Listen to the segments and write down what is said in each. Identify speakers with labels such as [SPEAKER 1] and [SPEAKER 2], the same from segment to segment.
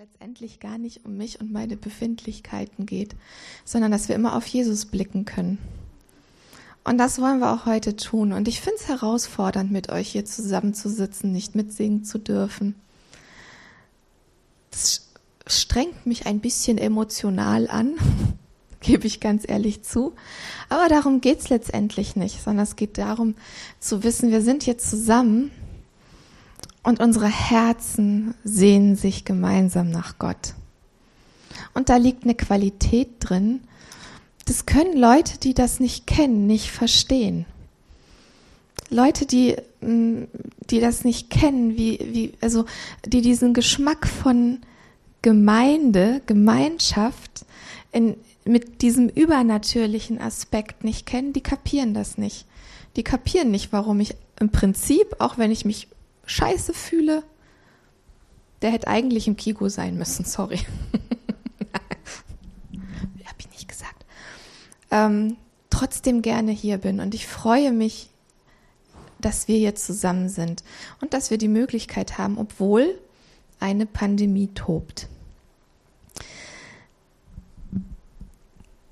[SPEAKER 1] letztendlich gar nicht um mich und meine Befindlichkeiten geht, sondern dass wir immer auf Jesus blicken können. Und das wollen wir auch heute tun. Und ich finde es herausfordernd, mit euch hier zusammenzusitzen, nicht mitsingen zu dürfen. Das strengt mich ein bisschen emotional an, gebe ich ganz ehrlich zu. Aber darum geht es letztendlich nicht, sondern es geht darum zu wissen, wir sind hier zusammen und unsere Herzen sehnen sich gemeinsam nach Gott. Und da liegt eine Qualität drin, das können Leute, die das nicht kennen, nicht verstehen. Leute, die, mm, die das nicht kennen, wie, wie, also, die diesen Geschmack von Gemeinde, Gemeinschaft in, mit diesem übernatürlichen Aspekt nicht kennen, die kapieren das nicht. Die kapieren nicht, warum ich im Prinzip, auch wenn ich mich scheiße fühle, der hätte eigentlich im Kigo sein müssen, sorry. Hab ich nicht gesagt. Ähm, trotzdem gerne hier bin und ich freue mich, dass wir hier zusammen sind und dass wir die Möglichkeit haben, obwohl eine Pandemie tobt.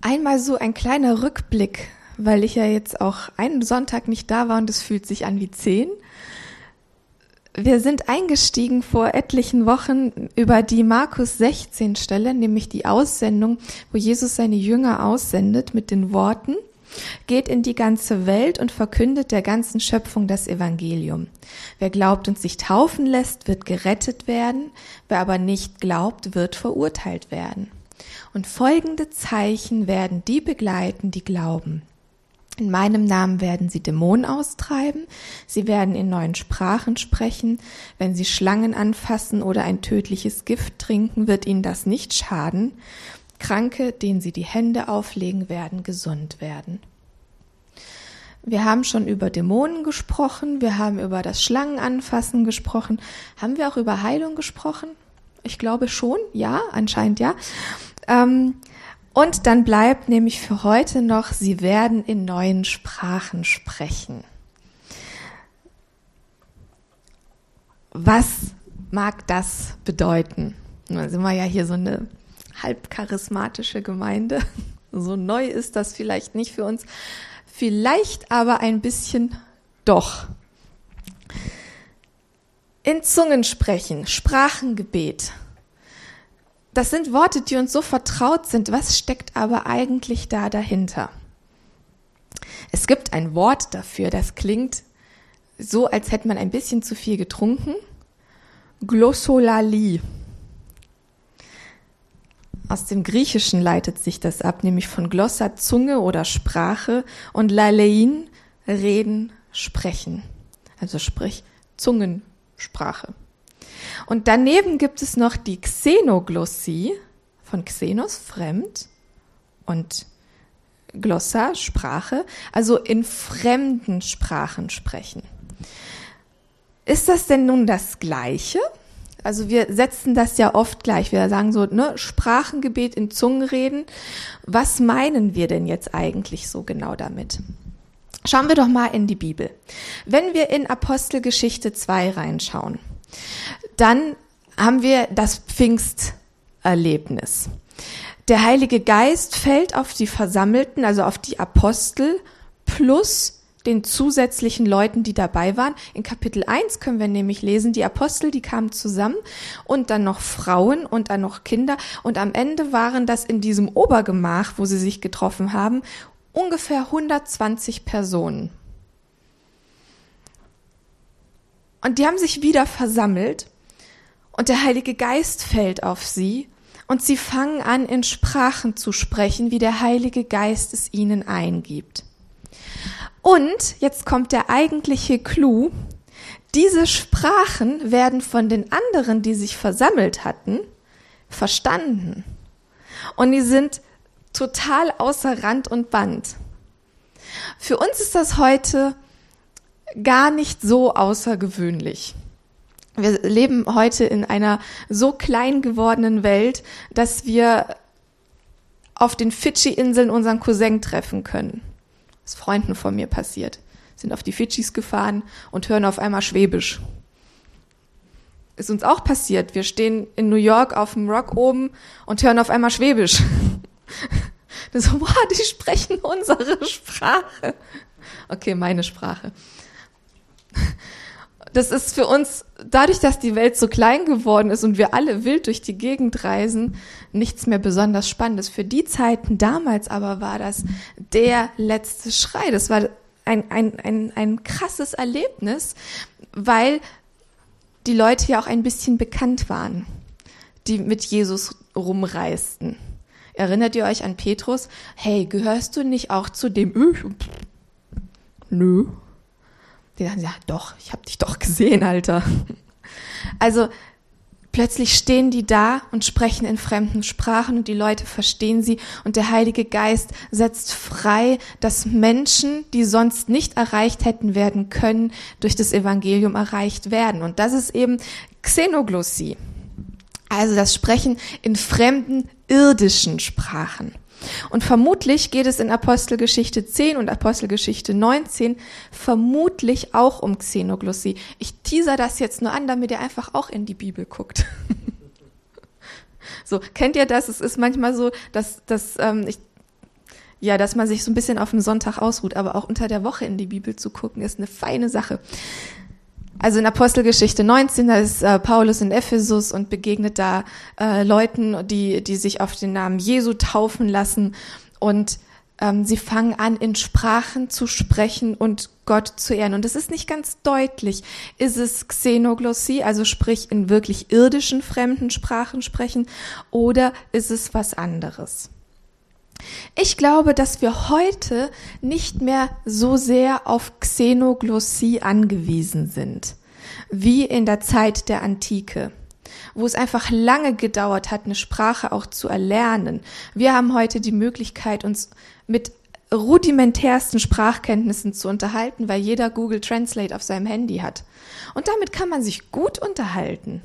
[SPEAKER 1] Einmal so ein kleiner Rückblick, weil ich ja jetzt auch einen Sonntag nicht da war und es fühlt sich an wie zehn. Wir sind eingestiegen vor etlichen Wochen über die Markus 16 Stelle, nämlich die Aussendung, wo Jesus seine Jünger aussendet mit den Worten, geht in die ganze Welt und verkündet der ganzen Schöpfung das Evangelium. Wer glaubt und sich taufen lässt, wird gerettet werden, wer aber nicht glaubt, wird verurteilt werden. Und folgende Zeichen werden die begleiten, die glauben. In meinem Namen werden sie Dämonen austreiben, sie werden in neuen Sprachen sprechen, wenn sie Schlangen anfassen oder ein tödliches Gift trinken, wird ihnen das nicht schaden. Kranke, denen sie die Hände auflegen, werden gesund werden. Wir haben schon über Dämonen gesprochen, wir haben über das Schlangenanfassen gesprochen. Haben wir auch über Heilung gesprochen? Ich glaube schon, ja, anscheinend ja. Ähm, und dann bleibt nämlich für heute noch, sie werden in neuen Sprachen sprechen. Was mag das bedeuten? Da sind wir ja hier so eine halb charismatische Gemeinde. So neu ist das vielleicht nicht für uns. Vielleicht aber ein bisschen doch. In Zungen sprechen, Sprachengebet. Das sind Worte, die uns so vertraut sind. Was steckt aber eigentlich da dahinter? Es gibt ein Wort dafür, das klingt so, als hätte man ein bisschen zu viel getrunken. Glossolalie. Aus dem Griechischen leitet sich das ab, nämlich von Glossa Zunge oder Sprache und Lalein reden, sprechen. Also sprich Zungensprache. Und daneben gibt es noch die Xenoglossie von Xenos, fremd, und Glossa, Sprache, also in fremden Sprachen sprechen. Ist das denn nun das Gleiche? Also wir setzen das ja oft gleich. Wir sagen so, ne, Sprachengebet in Zungenreden. Was meinen wir denn jetzt eigentlich so genau damit? Schauen wir doch mal in die Bibel. Wenn wir in Apostelgeschichte 2 reinschauen, dann haben wir das Pfingsterlebnis. Der Heilige Geist fällt auf die Versammelten, also auf die Apostel plus den zusätzlichen Leuten, die dabei waren. In Kapitel 1 können wir nämlich lesen, die Apostel, die kamen zusammen und dann noch Frauen und dann noch Kinder und am Ende waren das in diesem Obergemach, wo sie sich getroffen haben, ungefähr 120 Personen. Und die haben sich wieder versammelt und der Heilige Geist fällt auf sie und sie fangen an, in Sprachen zu sprechen, wie der Heilige Geist es ihnen eingibt. Und jetzt kommt der eigentliche Clou. Diese Sprachen werden von den anderen, die sich versammelt hatten, verstanden. Und die sind total außer Rand und Band. Für uns ist das heute gar nicht so außergewöhnlich. Wir leben heute in einer so klein gewordenen Welt, dass wir auf den Fidschi-Inseln unseren Cousin treffen können. Das ist Freunden von mir passiert. Sind auf die Fidschis gefahren und hören auf einmal Schwäbisch. ist uns auch passiert. Wir stehen in New York auf dem Rock oben und hören auf einmal Schwäbisch. So, wow, die sprechen unsere Sprache. Okay, meine Sprache. Das ist für uns, dadurch, dass die Welt so klein geworden ist und wir alle wild durch die Gegend reisen, nichts mehr besonders Spannendes. Für die Zeiten damals aber war das der letzte Schrei. Das war ein, ein, ein, ein krasses Erlebnis, weil die Leute ja auch ein bisschen bekannt waren, die mit Jesus rumreisten. Erinnert ihr euch an Petrus? Hey, gehörst du nicht auch zu dem? Nö. Die sagen, ja, doch, ich hab dich doch gesehen, Alter. Also plötzlich stehen die da und sprechen in fremden Sprachen und die Leute verstehen sie und der Heilige Geist setzt frei, dass Menschen, die sonst nicht erreicht hätten werden können, durch das Evangelium erreicht werden. Und das ist eben Xenoglossie. Also das Sprechen in fremden irdischen Sprachen. Und vermutlich geht es in Apostelgeschichte 10 und Apostelgeschichte 19 vermutlich auch um Xenoglossie. Ich teaser das jetzt nur an, damit ihr einfach auch in die Bibel guckt. so, kennt ihr das? Es ist manchmal so, dass, dass ähm, ich ja, dass man sich so ein bisschen auf dem Sonntag ausruht, aber auch unter der Woche in die Bibel zu gucken, ist eine feine Sache. Also in Apostelgeschichte 19, da ist äh, Paulus in Ephesus und begegnet da äh, Leuten, die, die sich auf den Namen Jesu taufen lassen und ähm, sie fangen an, in Sprachen zu sprechen und Gott zu ehren. Und es ist nicht ganz deutlich. Ist es Xenoglossie, also sprich in wirklich irdischen fremden Sprachen sprechen, oder ist es was anderes? Ich glaube, dass wir heute nicht mehr so sehr auf Xenoglossie angewiesen sind, wie in der Zeit der Antike wo es einfach lange gedauert hat, eine Sprache auch zu erlernen. Wir haben heute die Möglichkeit, uns mit rudimentärsten Sprachkenntnissen zu unterhalten, weil jeder Google Translate auf seinem Handy hat. Und damit kann man sich gut unterhalten.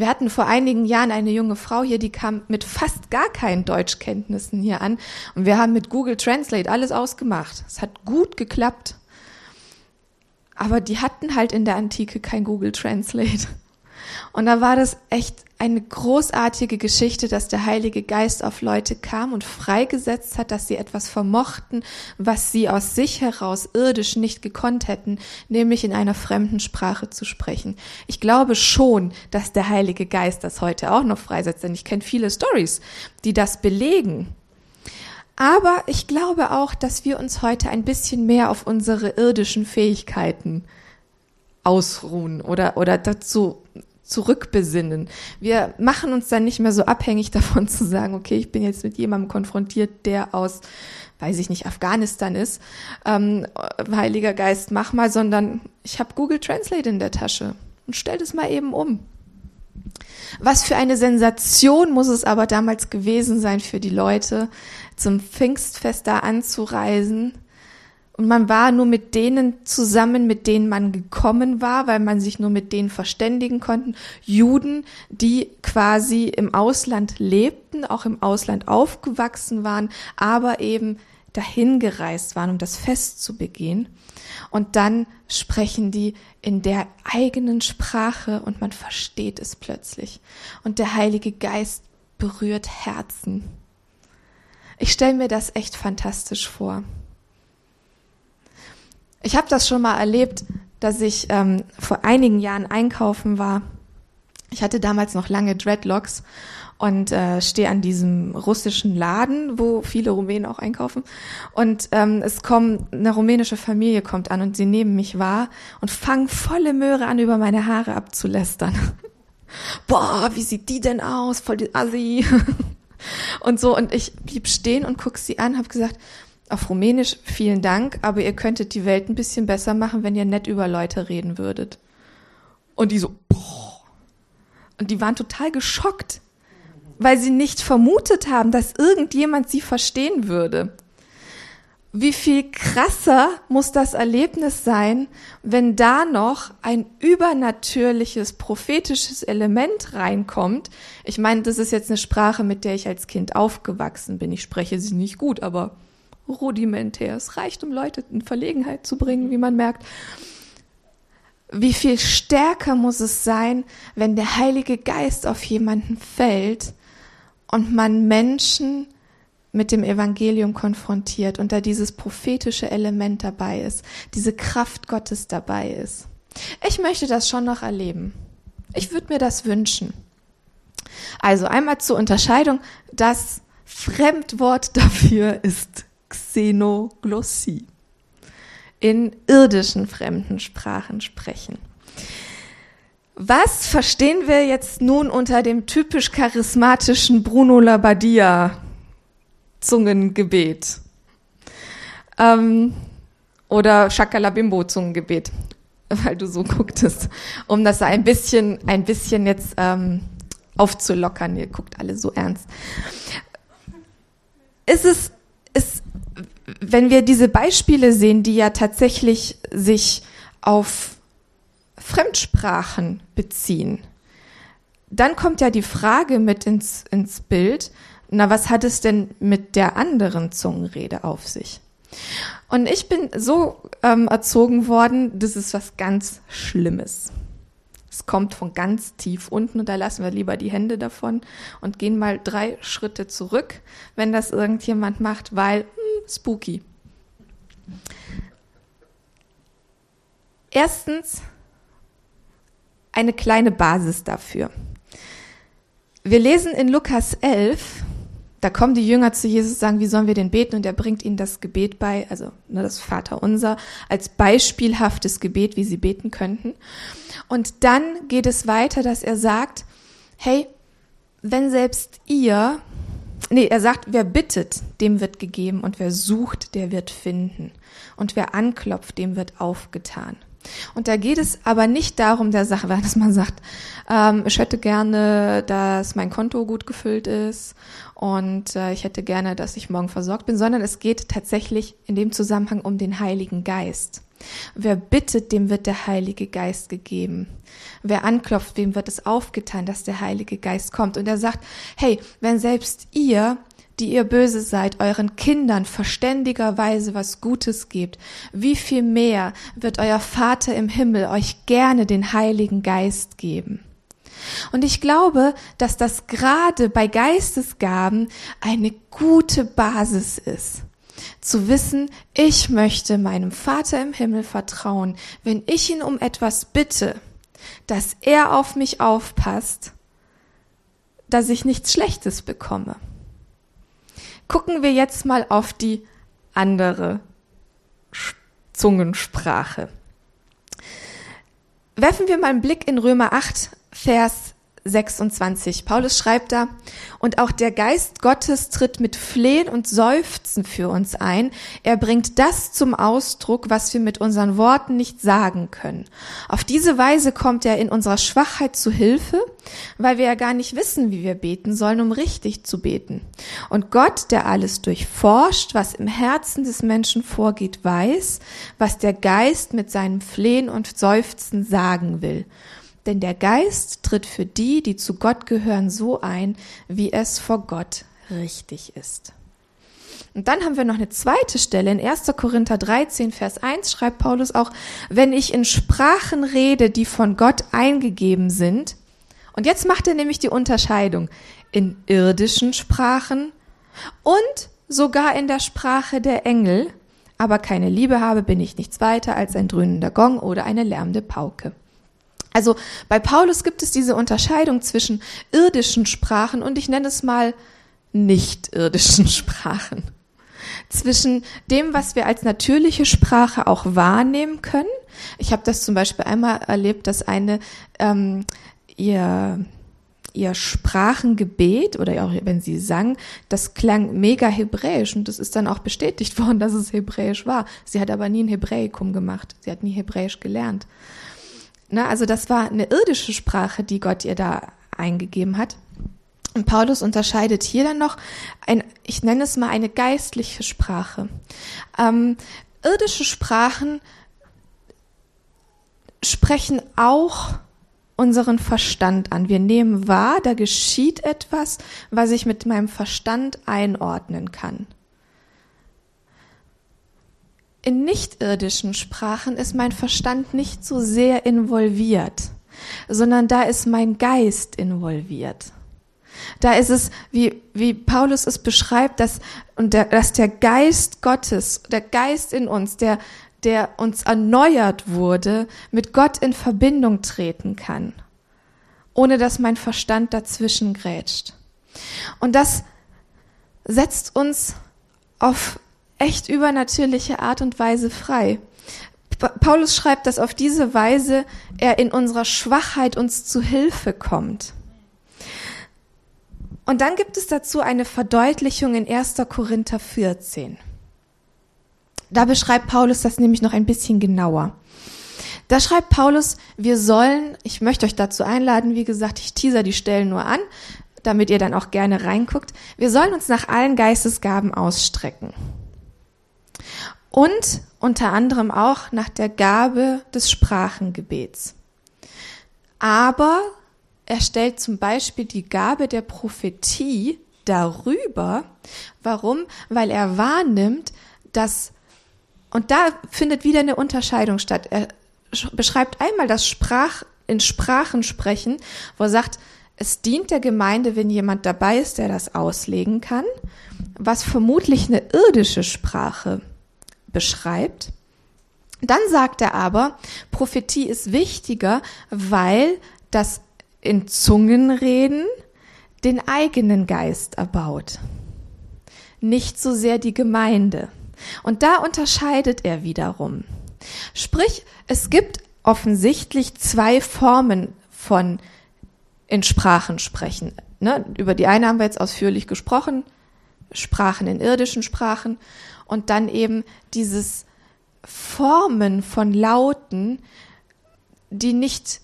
[SPEAKER 1] Wir hatten vor einigen Jahren eine junge Frau hier, die kam mit fast gar keinen Deutschkenntnissen hier an und wir haben mit Google Translate alles ausgemacht. Es hat gut geklappt. Aber die hatten halt in der Antike kein Google Translate. Und da war das echt eine großartige Geschichte, dass der Heilige Geist auf Leute kam und freigesetzt hat, dass sie etwas vermochten, was sie aus sich heraus irdisch nicht gekonnt hätten, nämlich in einer fremden Sprache zu sprechen. Ich glaube schon, dass der Heilige Geist das heute auch noch freisetzt, denn ich kenne viele Stories, die das belegen. Aber ich glaube auch, dass wir uns heute ein bisschen mehr auf unsere irdischen Fähigkeiten ausruhen oder, oder dazu zurückbesinnen. Wir machen uns dann nicht mehr so abhängig davon zu sagen, okay, ich bin jetzt mit jemandem konfrontiert, der aus, weiß ich nicht, Afghanistan ist. Ähm, Heiliger Geist, mach mal, sondern ich habe Google Translate in der Tasche und stell das mal eben um. Was für eine Sensation muss es aber damals gewesen sein für die Leute, zum Pfingstfest da anzureisen und man war nur mit denen zusammen, mit denen man gekommen war, weil man sich nur mit denen verständigen konnten. Juden, die quasi im Ausland lebten, auch im Ausland aufgewachsen waren, aber eben dahin gereist waren, um das Fest zu begehen. Und dann sprechen die in der eigenen Sprache und man versteht es plötzlich. Und der Heilige Geist berührt Herzen. Ich stelle mir das echt fantastisch vor. Ich habe das schon mal erlebt, dass ich ähm, vor einigen Jahren einkaufen war. Ich hatte damals noch lange Dreadlocks und äh, stehe an diesem russischen Laden, wo viele Rumänen auch einkaufen. Und ähm, es kommt eine rumänische Familie kommt an und sie nehmen mich wahr und fangen volle Möhre an, über meine Haare abzulästern. Boah, wie sieht die denn aus? Voll die Assi. und so und ich blieb stehen und guck sie an, habe gesagt, auf Rumänisch vielen Dank, aber ihr könntet die Welt ein bisschen besser machen, wenn ihr nett über Leute reden würdet. Und die so, boah. Und die waren total geschockt, weil sie nicht vermutet haben, dass irgendjemand sie verstehen würde. Wie viel krasser muss das Erlebnis sein, wenn da noch ein übernatürliches, prophetisches Element reinkommt? Ich meine, das ist jetzt eine Sprache, mit der ich als Kind aufgewachsen bin. Ich spreche sie nicht gut, aber rudimentär. Es reicht, um Leute in Verlegenheit zu bringen, wie man merkt. wie viel stärker muss es sein, wenn der Heilige Geist auf jemanden fällt und man Menschen mit dem Evangelium konfrontiert und da dieses prophetische Element dabei ist, diese Kraft Gottes dabei ist. Ich möchte das schon noch erleben. Ich würde mir das wünschen. Also einmal zur Unterscheidung, das Fremdwort dafür ist Xenoglossie. In irdischen fremden Sprachen sprechen. Was verstehen wir jetzt nun unter dem typisch charismatischen Bruno Labbadia Zungengebet? Ähm, oder Shakalabimbo Zungengebet, weil du so gucktest, um das ein bisschen, ein bisschen jetzt ähm, aufzulockern. Ihr guckt alle so ernst. Ist es, ist, wenn wir diese Beispiele sehen, die ja tatsächlich sich auf Fremdsprachen beziehen, dann kommt ja die Frage mit ins, ins Bild, na, was hat es denn mit der anderen Zungenrede auf sich? Und ich bin so ähm, erzogen worden, das ist was ganz Schlimmes. Es kommt von ganz tief unten und da lassen wir lieber die Hände davon und gehen mal drei Schritte zurück, wenn das irgendjemand macht, weil hm, spooky. Erstens, eine kleine Basis dafür. Wir lesen in Lukas 11, da kommen die Jünger zu Jesus und sagen, wie sollen wir denn beten? Und er bringt ihnen das Gebet bei, also ne, das Vaterunser, als beispielhaftes Gebet, wie sie beten könnten. Und dann geht es weiter, dass er sagt, hey, wenn selbst ihr, nee, er sagt, wer bittet, dem wird gegeben und wer sucht, der wird finden. Und wer anklopft, dem wird aufgetan. Und da geht es aber nicht darum der Sache, dass man sagt, ähm, ich hätte gerne, dass mein Konto gut gefüllt ist und äh, ich hätte gerne, dass ich morgen versorgt bin, sondern es geht tatsächlich in dem Zusammenhang um den Heiligen Geist. Wer bittet, dem wird der Heilige Geist gegeben. Wer anklopft, wem wird es aufgetan, dass der Heilige Geist kommt. Und er sagt, hey, wenn selbst ihr die ihr böse seid, euren Kindern verständigerweise was Gutes gebt, wie viel mehr wird euer Vater im Himmel euch gerne den Heiligen Geist geben. Und ich glaube, dass das gerade bei Geistesgaben eine gute Basis ist. Zu wissen, ich möchte meinem Vater im Himmel vertrauen, wenn ich ihn um etwas bitte, dass er auf mich aufpasst, dass ich nichts Schlechtes bekomme gucken wir jetzt mal auf die andere Zungensprache. Werfen wir mal einen Blick in Römer 8, Vers 26. Paulus schreibt da, und auch der Geist Gottes tritt mit Flehen und Seufzen für uns ein. Er bringt das zum Ausdruck, was wir mit unseren Worten nicht sagen können. Auf diese Weise kommt er in unserer Schwachheit zu Hilfe, weil wir ja gar nicht wissen, wie wir beten sollen, um richtig zu beten. Und Gott, der alles durchforscht, was im Herzen des Menschen vorgeht, weiß, was der Geist mit seinem Flehen und Seufzen sagen will. Denn der Geist tritt für die, die zu Gott gehören, so ein, wie es vor Gott richtig ist. Und dann haben wir noch eine zweite Stelle. In 1. Korinther 13, Vers 1 schreibt Paulus auch, wenn ich in Sprachen rede, die von Gott eingegeben sind, und jetzt macht er nämlich die Unterscheidung in irdischen Sprachen und sogar in der Sprache der Engel, aber keine Liebe habe, bin ich nichts weiter als ein dröhnender Gong oder eine lärmende Pauke. Also bei Paulus gibt es diese Unterscheidung zwischen irdischen Sprachen und ich nenne es mal nicht irdischen Sprachen. Zwischen dem, was wir als natürliche Sprache auch wahrnehmen können. Ich habe das zum Beispiel einmal erlebt, dass eine ähm, ihr ihr Sprachengebet oder auch wenn sie sang, das klang mega hebräisch und das ist dann auch bestätigt worden, dass es hebräisch war. Sie hat aber nie ein Hebräikum gemacht. Sie hat nie hebräisch gelernt. Ne, also das war eine irdische Sprache, die Gott ihr da eingegeben hat. Und Paulus unterscheidet hier dann noch ein, ich nenne es mal eine geistliche Sprache. Ähm, irdische Sprachen sprechen auch unseren Verstand an. Wir nehmen wahr, da geschieht etwas, was ich mit meinem Verstand einordnen kann. In nichtirdischen Sprachen ist mein Verstand nicht so sehr involviert, sondern da ist mein Geist involviert. Da ist es, wie, wie Paulus es beschreibt, dass, und der, dass der Geist Gottes, der Geist in uns, der, der uns erneuert wurde, mit Gott in Verbindung treten kann, ohne dass mein Verstand dazwischen grätscht. Und das setzt uns auf echt übernatürliche Art und Weise frei. Paulus schreibt, dass auf diese Weise er in unserer Schwachheit uns zu Hilfe kommt. Und dann gibt es dazu eine Verdeutlichung in 1. Korinther 14. Da beschreibt Paulus das nämlich noch ein bisschen genauer. Da schreibt Paulus, wir sollen, ich möchte euch dazu einladen, wie gesagt, ich teaser die Stellen nur an, damit ihr dann auch gerne reinguckt, wir sollen uns nach allen Geistesgaben ausstrecken und unter anderem auch nach der Gabe des Sprachengebets. Aber er stellt zum Beispiel die Gabe der Prophetie darüber. Warum? Weil er wahrnimmt, dass, und da findet wieder eine Unterscheidung statt. Er beschreibt einmal das Sprach, in Sprachen sprechen, wo er sagt, es dient der Gemeinde, wenn jemand dabei ist, der das auslegen kann, was vermutlich eine irdische Sprache beschreibt. Dann sagt er aber, Prophetie ist wichtiger, weil das in Zungenreden den eigenen Geist erbaut, nicht so sehr die Gemeinde. Und da unterscheidet er wiederum. Sprich, es gibt offensichtlich zwei Formen von in Sprachen sprechen. Ne? Über die eine haben wir jetzt ausführlich gesprochen, Sprachen in irdischen Sprachen und dann eben dieses Formen von Lauten, die nicht,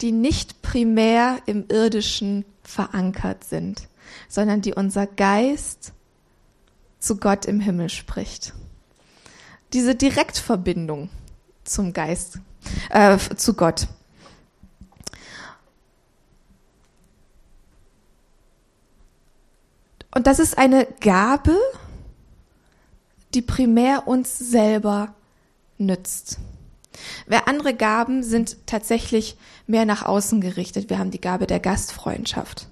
[SPEAKER 1] die nicht primär im irdischen verankert sind, sondern die unser Geist zu Gott im Himmel spricht. Diese Direktverbindung zum Geist, äh, zu Gott. Und das ist eine Gabe, die primär uns selber nützt. Wer andere Gaben sind tatsächlich mehr nach außen gerichtet. Wir haben die Gabe der Gastfreundschaft.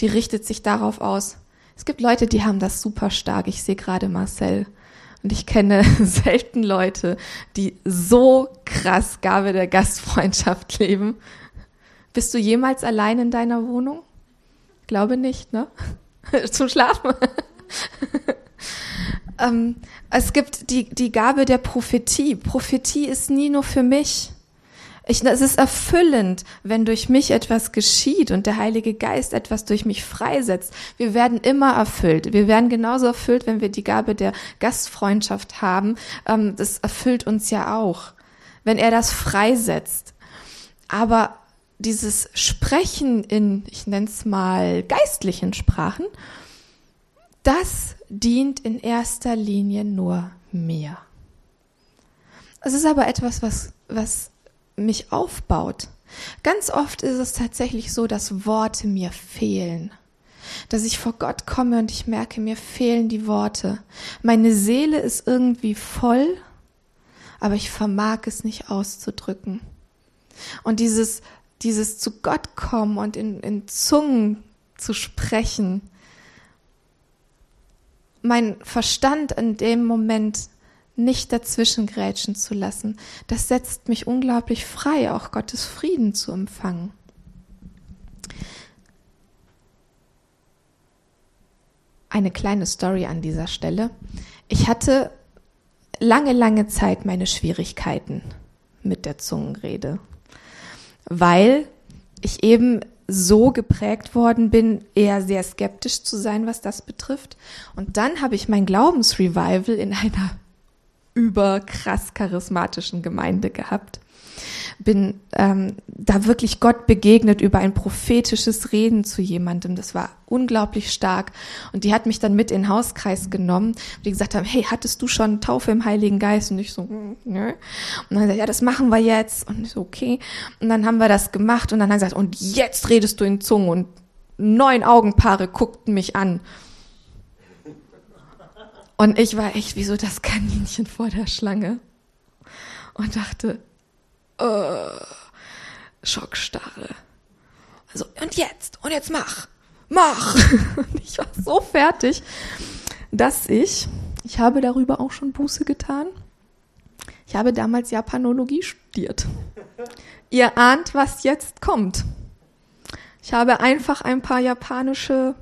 [SPEAKER 1] Die richtet sich darauf aus. Es gibt Leute, die haben das super stark. Ich sehe gerade Marcel. Und ich kenne selten Leute, die so krass Gabe der Gastfreundschaft leben. Bist du jemals allein in deiner Wohnung? Glaube nicht, ne? zum Schlafen. ähm, es gibt die, die Gabe der Prophetie. Prophetie ist nie nur für mich. Ich, es ist erfüllend, wenn durch mich etwas geschieht und der Heilige Geist etwas durch mich freisetzt. Wir werden immer erfüllt. Wir werden genauso erfüllt, wenn wir die Gabe der Gastfreundschaft haben. Ähm, das erfüllt uns ja auch, wenn er das freisetzt. Aber dieses Sprechen in, ich nenne es mal, geistlichen Sprachen, das dient in erster Linie nur mir. Es ist aber etwas, was, was mich aufbaut. Ganz oft ist es tatsächlich so, dass Worte mir fehlen. Dass ich vor Gott komme und ich merke, mir fehlen die Worte. Meine Seele ist irgendwie voll, aber ich vermag es nicht auszudrücken. Und dieses dieses zu Gott kommen und in, in Zungen zu sprechen, mein Verstand in dem Moment nicht dazwischen grätschen zu lassen, das setzt mich unglaublich frei, auch Gottes Frieden zu empfangen. Eine kleine Story an dieser Stelle. Ich hatte lange, lange Zeit meine Schwierigkeiten mit der Zungenrede weil ich eben so geprägt worden bin, eher sehr skeptisch zu sein, was das betrifft. Und dann habe ich mein Glaubensrevival in einer überkrass charismatischen Gemeinde gehabt bin ähm, da wirklich Gott begegnet über ein prophetisches Reden zu jemandem. Das war unglaublich stark. Und die hat mich dann mit in den Hauskreis genommen, die gesagt haben, hey, hattest du schon Taufe im Heiligen Geist? Und ich so, hm, nö. Und dann gesagt, ja, das machen wir jetzt. Und ich so, okay. Und dann haben wir das gemacht und dann haben gesagt, und jetzt redest du in Zungen. Und neun Augenpaare guckten mich an. Und ich war echt wie so das Kaninchen vor der Schlange und dachte, äh, Schockstarre. Also, und jetzt, und jetzt mach, mach. Und ich war so fertig, dass ich, ich habe darüber auch schon Buße getan. Ich habe damals Japanologie studiert. Ihr ahnt, was jetzt kommt. Ich habe einfach ein paar japanische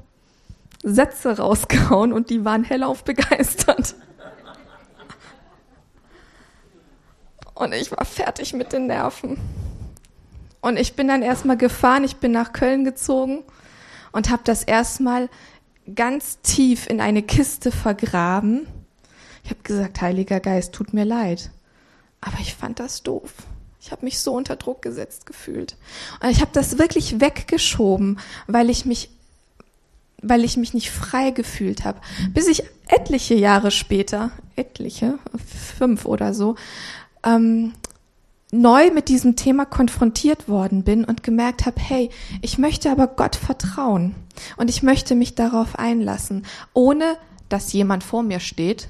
[SPEAKER 1] Sätze rausgehauen und die waren hellauf begeistert. Und ich war fertig mit den Nerven. Und ich bin dann erstmal gefahren, ich bin nach Köln gezogen und habe das erstmal ganz tief in eine Kiste vergraben. Ich habe gesagt, Heiliger Geist, tut mir leid. Aber ich fand das doof. Ich habe mich so unter Druck gesetzt gefühlt. Und ich habe das wirklich weggeschoben, weil ich mich weil ich mich nicht frei gefühlt habe. Bis ich etliche Jahre später, etliche, fünf oder so, ähm, neu mit diesem Thema konfrontiert worden bin und gemerkt habe, hey, ich möchte aber Gott vertrauen und ich möchte mich darauf einlassen, ohne dass jemand vor mir steht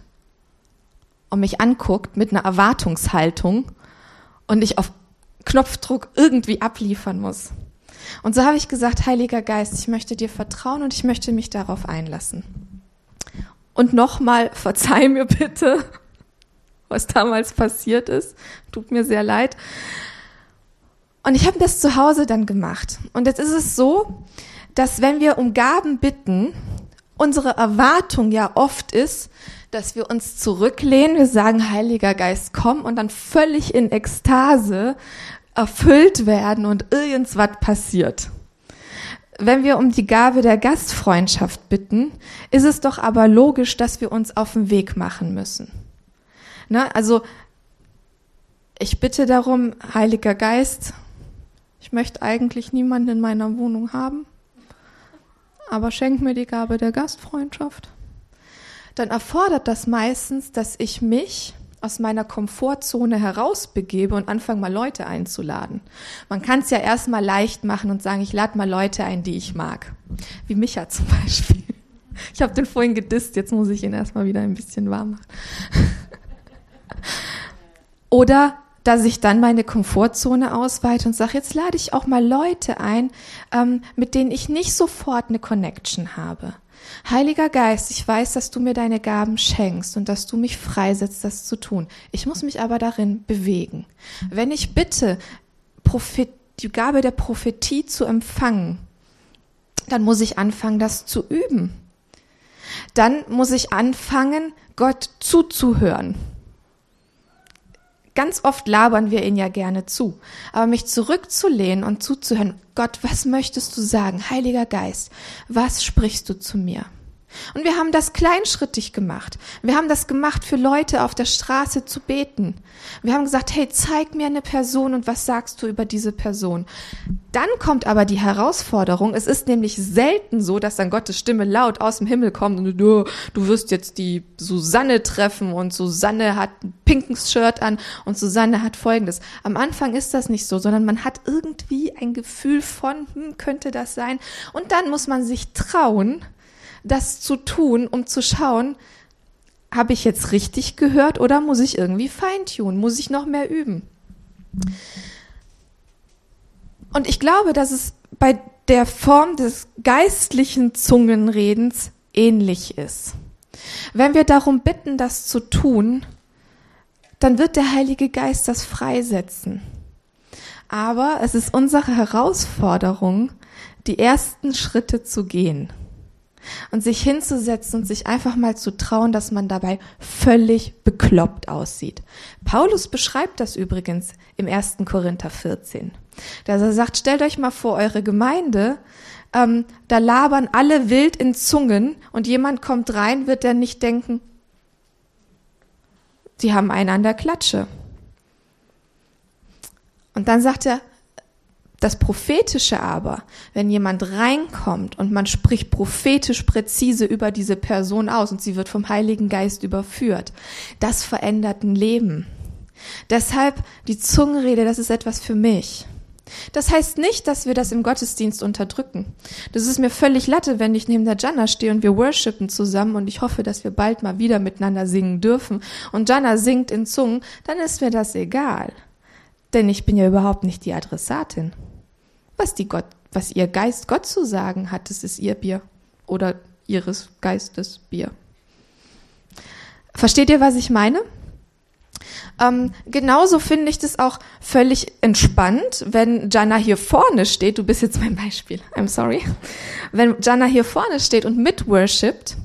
[SPEAKER 1] und mich anguckt mit einer Erwartungshaltung und ich auf Knopfdruck irgendwie abliefern muss. Und so habe ich gesagt, Heiliger Geist, ich möchte dir vertrauen und ich möchte mich darauf einlassen. Und nochmal, verzeih mir bitte, was damals passiert ist. Tut mir sehr leid. Und ich habe das zu Hause dann gemacht. Und jetzt ist es so, dass wenn wir um Gaben bitten, unsere Erwartung ja oft ist, dass wir uns zurücklehnen, wir sagen, Heiliger Geist, komm und dann völlig in Ekstase erfüllt werden und irgendwas passiert. Wenn wir um die Gabe der Gastfreundschaft bitten, ist es doch aber logisch, dass wir uns auf den Weg machen müssen. Ne? Also ich bitte darum, Heiliger Geist, ich möchte eigentlich niemanden in meiner Wohnung haben, aber schenk mir die Gabe der Gastfreundschaft dann erfordert das meistens, dass ich mich aus meiner Komfortzone herausbegebe und anfange mal Leute einzuladen. Man kann es ja erstmal leicht machen und sagen, ich lade mal Leute ein, die ich mag. Wie Micha zum Beispiel. Ich habe den vorhin gedisst, jetzt muss ich ihn erstmal wieder ein bisschen warm machen. Oder dass ich dann meine Komfortzone ausweite und sage, jetzt lade ich auch mal Leute ein, ähm, mit denen ich nicht sofort eine Connection habe. Heiliger Geist, ich weiß, dass du mir deine Gaben schenkst und dass du mich freisetzt, das zu tun. Ich muss mich aber darin bewegen. Wenn ich bitte, Prophet, die Gabe der Prophetie zu empfangen, dann muss ich anfangen, das zu üben. Dann muss ich anfangen, Gott zuzuhören. Ganz oft labern wir ihn ja gerne zu. Aber mich zurückzulehnen und zuzuhören, Gott, was möchtest du sagen? Heiliger Geist, was sprichst du zu mir? Und wir haben das kleinschrittig gemacht. Wir haben das gemacht, für Leute auf der Straße zu beten. Wir haben gesagt, hey, zeig mir eine Person und was sagst du über diese Person? Dann kommt aber die Herausforderung. Es ist nämlich selten so, dass dann Gottes Stimme laut aus dem Himmel kommt und du, du wirst jetzt die Susanne treffen und Susanne hat ein pinkes Shirt an und Susanne hat folgendes. Am Anfang ist das nicht so, sondern man hat irgendwie ein Gefühl von, hm, könnte das sein? Und dann muss man sich trauen, das zu tun, um zu schauen, habe ich jetzt richtig gehört oder muss ich irgendwie feintunen? Muss ich noch mehr üben? Und ich glaube, dass es bei der Form des geistlichen Zungenredens ähnlich ist. Wenn wir darum bitten, das zu tun, dann wird der Heilige Geist das freisetzen. Aber es ist unsere Herausforderung, die ersten Schritte zu gehen und sich hinzusetzen und sich einfach mal zu trauen, dass man dabei völlig bekloppt aussieht. Paulus beschreibt das übrigens im 1. Korinther 14. Da er sagt, stellt euch mal vor, eure Gemeinde, ähm, da labern alle wild in Zungen und jemand kommt rein, wird er nicht denken, sie haben einen an der Klatsche. Und dann sagt er, das Prophetische aber, wenn jemand reinkommt und man spricht prophetisch präzise über diese Person aus und sie wird vom Heiligen Geist überführt, das verändert ein Leben. Deshalb die Zungenrede, das ist etwas für mich. Das heißt nicht, dass wir das im Gottesdienst unterdrücken. Das ist mir völlig latte, wenn ich neben der Jana stehe und wir worshipen zusammen und ich hoffe, dass wir bald mal wieder miteinander singen dürfen und Jana singt in Zungen, dann ist mir das egal. Denn ich bin ja überhaupt nicht die Adressatin. Was die Gott, was ihr Geist Gott zu sagen hat, das ist ihr Bier oder ihres Geistes Bier. Versteht ihr, was ich meine? Ähm, genauso finde ich das auch völlig entspannt, wenn Jana hier vorne steht. Du bist jetzt mein Beispiel. I'm sorry. Wenn Jana hier vorne steht und mitworshipt.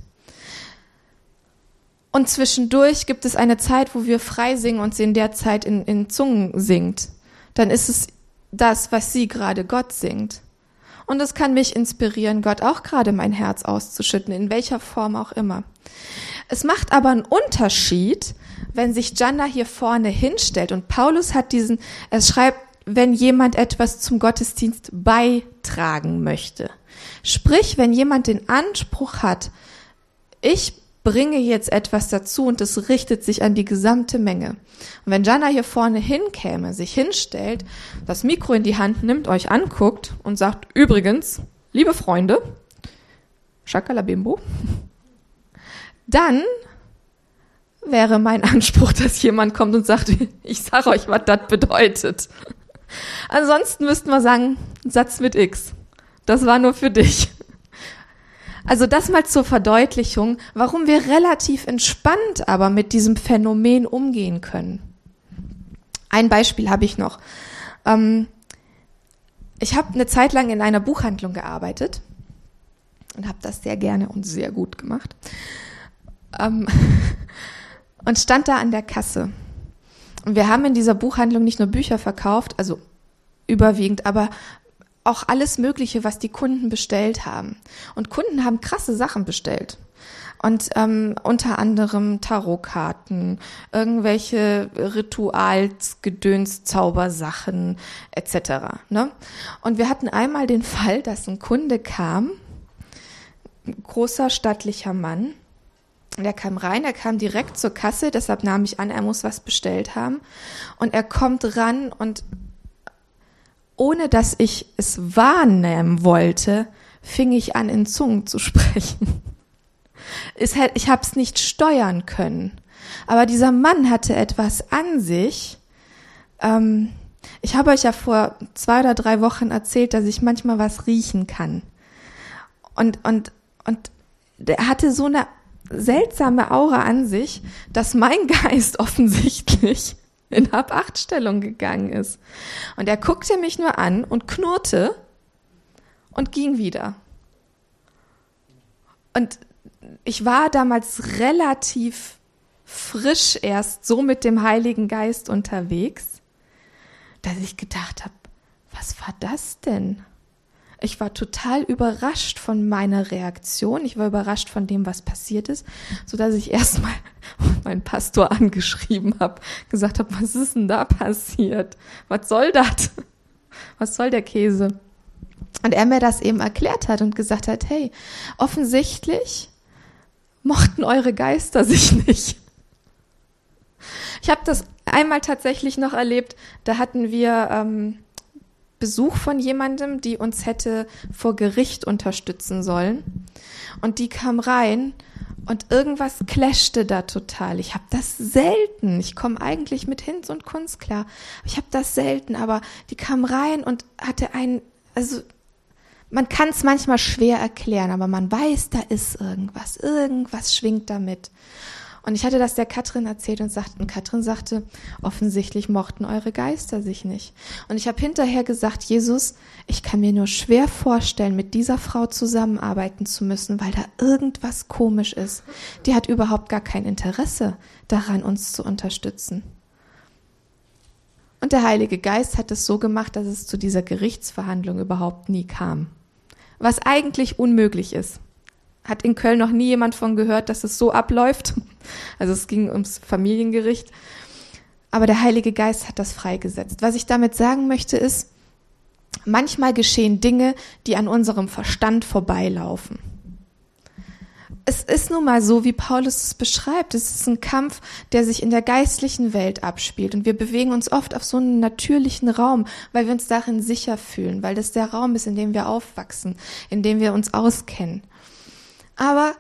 [SPEAKER 1] Und zwischendurch gibt es eine Zeit, wo wir frei singen und sie in der Zeit in, in Zungen singt. Dann ist es das, was sie gerade Gott singt. Und es kann mich inspirieren, Gott auch gerade mein Herz auszuschütten, in welcher Form auch immer. Es macht aber einen Unterschied, wenn sich Jana hier vorne hinstellt und Paulus hat diesen, er schreibt, wenn jemand etwas zum Gottesdienst beitragen möchte. Sprich, wenn jemand den Anspruch hat, ich bringe jetzt etwas dazu und es richtet sich an die gesamte Menge. Und wenn Jana hier vorne hinkäme, sich hinstellt, das Mikro in die Hand nimmt, euch anguckt und sagt, übrigens, liebe Freunde, Shakalabimbo, dann wäre mein Anspruch, dass jemand kommt und sagt, ich sage euch, was das bedeutet. Ansonsten müssten wir sagen, Satz mit X. Das war nur für dich. Also das mal zur Verdeutlichung, warum wir relativ entspannt aber mit diesem Phänomen umgehen können. Ein Beispiel habe ich noch. Ähm, ich habe eine Zeit lang in einer Buchhandlung gearbeitet und habe das sehr gerne und sehr gut gemacht. Ähm, und stand da an der Kasse. Und wir haben in dieser Buchhandlung nicht nur Bücher verkauft, also überwiegend, aber auch alles Mögliche, was die Kunden bestellt haben. Und Kunden haben krasse Sachen bestellt. Und ähm, unter anderem Tarotkarten, irgendwelche Rituals, Gedöns, Zaubersachen etc. Ne? Und wir hatten einmal den Fall, dass ein Kunde kam, ein großer stattlicher Mann, und er kam rein, er kam direkt zur Kasse, deshalb nahm ich an, er muss was bestellt haben. Und er kommt ran und ohne dass ich es wahrnehmen wollte, fing ich an, in Zungen zu sprechen. Ich habe es nicht steuern können. Aber dieser Mann hatte etwas an sich. Ähm, ich habe euch ja vor zwei oder drei Wochen erzählt, dass ich manchmal was riechen kann. Und, und, und der hatte so eine seltsame Aura an sich, dass mein Geist offensichtlich in Hab-Acht-Stellung gegangen ist. Und er guckte mich nur an und knurrte und ging wieder. Und ich war damals relativ frisch erst so mit dem Heiligen Geist unterwegs, dass ich gedacht habe, was war das denn? Ich war total überrascht von meiner Reaktion. Ich war überrascht von dem, was passiert ist, so dass ich erstmal meinen Pastor angeschrieben habe, gesagt habe, was ist denn da passiert? Was soll das? Was soll der Käse? Und er mir das eben erklärt hat und gesagt hat, hey, offensichtlich mochten eure Geister sich nicht. Ich habe das einmal tatsächlich noch erlebt, da hatten wir ähm, Besuch von jemandem, die uns hätte vor Gericht unterstützen sollen. Und die kam rein und irgendwas clashte da total. Ich habe das selten. Ich komme eigentlich mit Hinz und Kunst klar. Ich habe das selten, aber die kam rein und hatte einen, also man kann es manchmal schwer erklären, aber man weiß, da ist irgendwas. Irgendwas schwingt damit. Und ich hatte das der Katrin erzählt und, sagt, und Katrin sagte, offensichtlich mochten eure Geister sich nicht. Und ich habe hinterher gesagt, Jesus, ich kann mir nur schwer vorstellen, mit dieser Frau zusammenarbeiten zu müssen, weil da irgendwas komisch ist. Die hat überhaupt gar kein Interesse daran, uns zu unterstützen. Und der Heilige Geist hat es so gemacht, dass es zu dieser Gerichtsverhandlung überhaupt nie kam. Was eigentlich unmöglich ist hat in Köln noch nie jemand von gehört, dass es so abläuft. Also es ging ums Familiengericht. Aber der Heilige Geist hat das freigesetzt. Was ich damit sagen möchte ist, manchmal geschehen Dinge, die an unserem Verstand vorbeilaufen. es ist nun mal so, wie Paulus es beschreibt. Es ist ein Kampf, der sich in der geistlichen Welt abspielt. Und wir bewegen uns oft auf so einen natürlichen Raum, weil wir uns darin sicher fühlen, weil das der Raum ist, in dem wir aufwachsen, in dem wir uns auskennen. Aber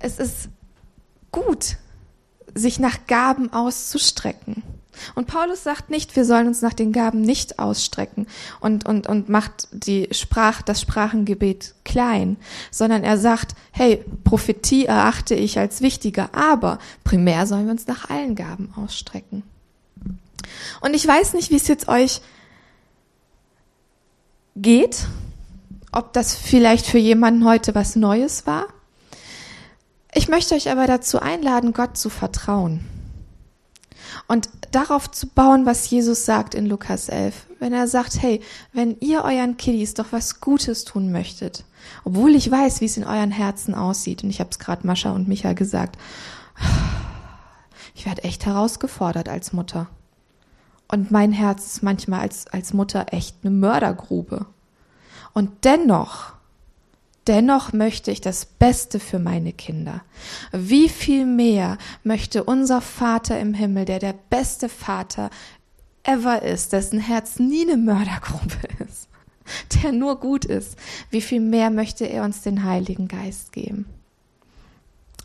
[SPEAKER 1] es ist gut, sich nach Gaben auszustrecken. Und Paulus sagt nicht, wir sollen uns nach den Gaben nicht ausstrecken und, und, und macht die Sprach, das Sprachengebet klein, sondern er sagt, hey, Prophetie erachte ich als wichtiger, aber primär sollen wir uns nach allen Gaben ausstrecken. Und ich weiß nicht, wie es jetzt euch geht, ob das vielleicht für jemanden heute was Neues war. Ich möchte euch aber dazu einladen, Gott zu vertrauen und darauf zu bauen, was Jesus sagt in Lukas 11. Wenn er sagt, hey, wenn ihr euren Kiddies doch was Gutes tun möchtet, obwohl ich weiß, wie es in euren Herzen aussieht, und ich habe es gerade Mascha und Micha gesagt, ich werde echt herausgefordert als Mutter. Und mein Herz ist manchmal als, als Mutter echt eine Mördergrube. Und dennoch Dennoch möchte ich das Beste für meine Kinder. Wie viel mehr möchte unser Vater im Himmel, der der beste Vater ever ist, dessen Herz nie eine Mördergruppe ist, der nur gut ist, wie viel mehr möchte er uns den Heiligen Geist geben?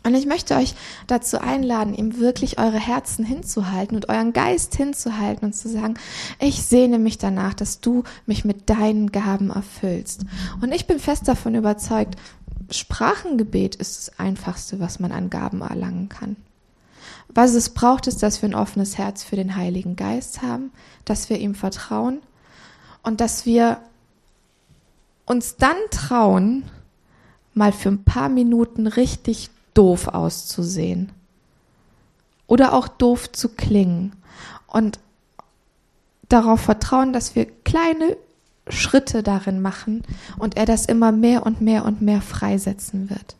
[SPEAKER 1] Und ich möchte euch dazu einladen, ihm wirklich eure Herzen hinzuhalten und euren Geist hinzuhalten und zu sagen, ich sehne mich danach, dass du mich mit deinen Gaben erfüllst. Und ich bin fest davon überzeugt, Sprachengebet ist das Einfachste, was man an Gaben erlangen kann. Was es braucht, ist, dass wir ein offenes Herz für den Heiligen Geist haben, dass wir ihm vertrauen und dass wir uns dann trauen, mal für ein paar Minuten richtig doof auszusehen oder auch doof zu klingen und darauf vertrauen, dass wir kleine Schritte darin machen und er das immer mehr und mehr und mehr freisetzen wird.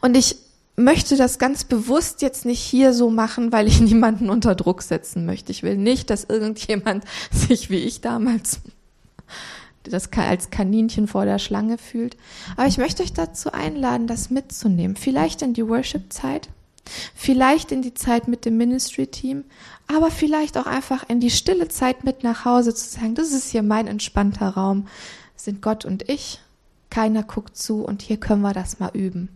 [SPEAKER 1] Und ich möchte das ganz bewusst jetzt nicht hier so machen, weil ich niemanden unter Druck setzen möchte. Ich will nicht, dass irgendjemand sich wie ich damals das als Kaninchen vor der Schlange fühlt. Aber ich möchte euch dazu einladen, das mitzunehmen. Vielleicht in die Worship-Zeit, vielleicht in die Zeit mit dem Ministry-Team, aber vielleicht auch einfach in die stille Zeit mit nach Hause zu sagen, das ist hier mein entspannter Raum, sind Gott und ich, keiner guckt zu und hier können wir das mal üben.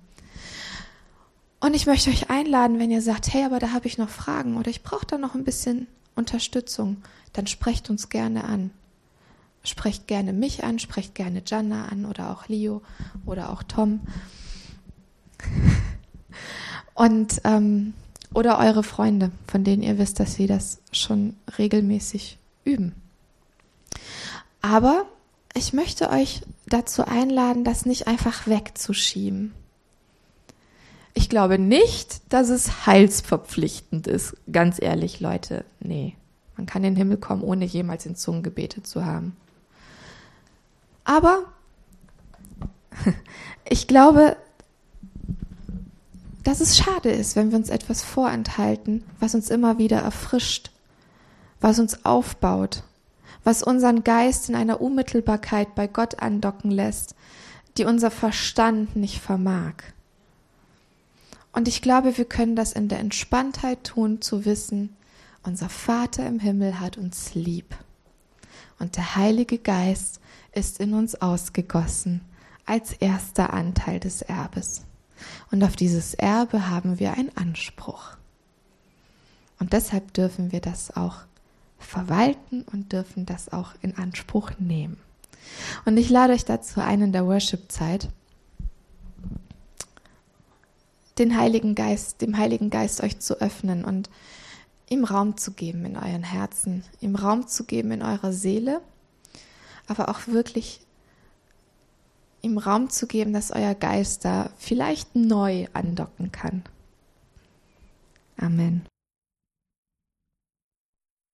[SPEAKER 1] Und ich möchte euch einladen, wenn ihr sagt, hey, aber da habe ich noch Fragen oder ich brauche da noch ein bisschen Unterstützung, dann sprecht uns gerne an. Sprecht gerne mich an, sprecht gerne Jana an oder auch Leo oder auch Tom. Und ähm, oder eure Freunde, von denen ihr wisst, dass sie das schon regelmäßig üben. Aber ich möchte euch dazu einladen, das nicht einfach wegzuschieben. Ich glaube nicht, dass es heilsverpflichtend ist. Ganz ehrlich, Leute, nee. Man kann in den Himmel kommen, ohne jemals in Zungen gebetet zu haben. Aber ich glaube, dass es schade ist, wenn wir uns etwas vorenthalten, was uns immer wieder erfrischt, was uns aufbaut, was unseren Geist in einer Unmittelbarkeit bei Gott andocken lässt, die unser Verstand nicht vermag. Und ich glaube, wir können das in der Entspanntheit tun, zu wissen, unser Vater im Himmel hat uns lieb. Und der Heilige Geist ist in uns ausgegossen als erster Anteil des Erbes. Und auf dieses Erbe haben wir einen Anspruch. Und deshalb dürfen wir das auch verwalten und dürfen das auch in Anspruch nehmen. Und ich lade euch dazu ein, in der Worship-Zeit den Heiligen Geist, dem Heiligen Geist euch zu öffnen und ihm Raum zu geben in euren Herzen, ihm Raum zu geben in eurer Seele aber auch wirklich ihm Raum zu geben, dass euer Geist da vielleicht neu andocken kann. Amen.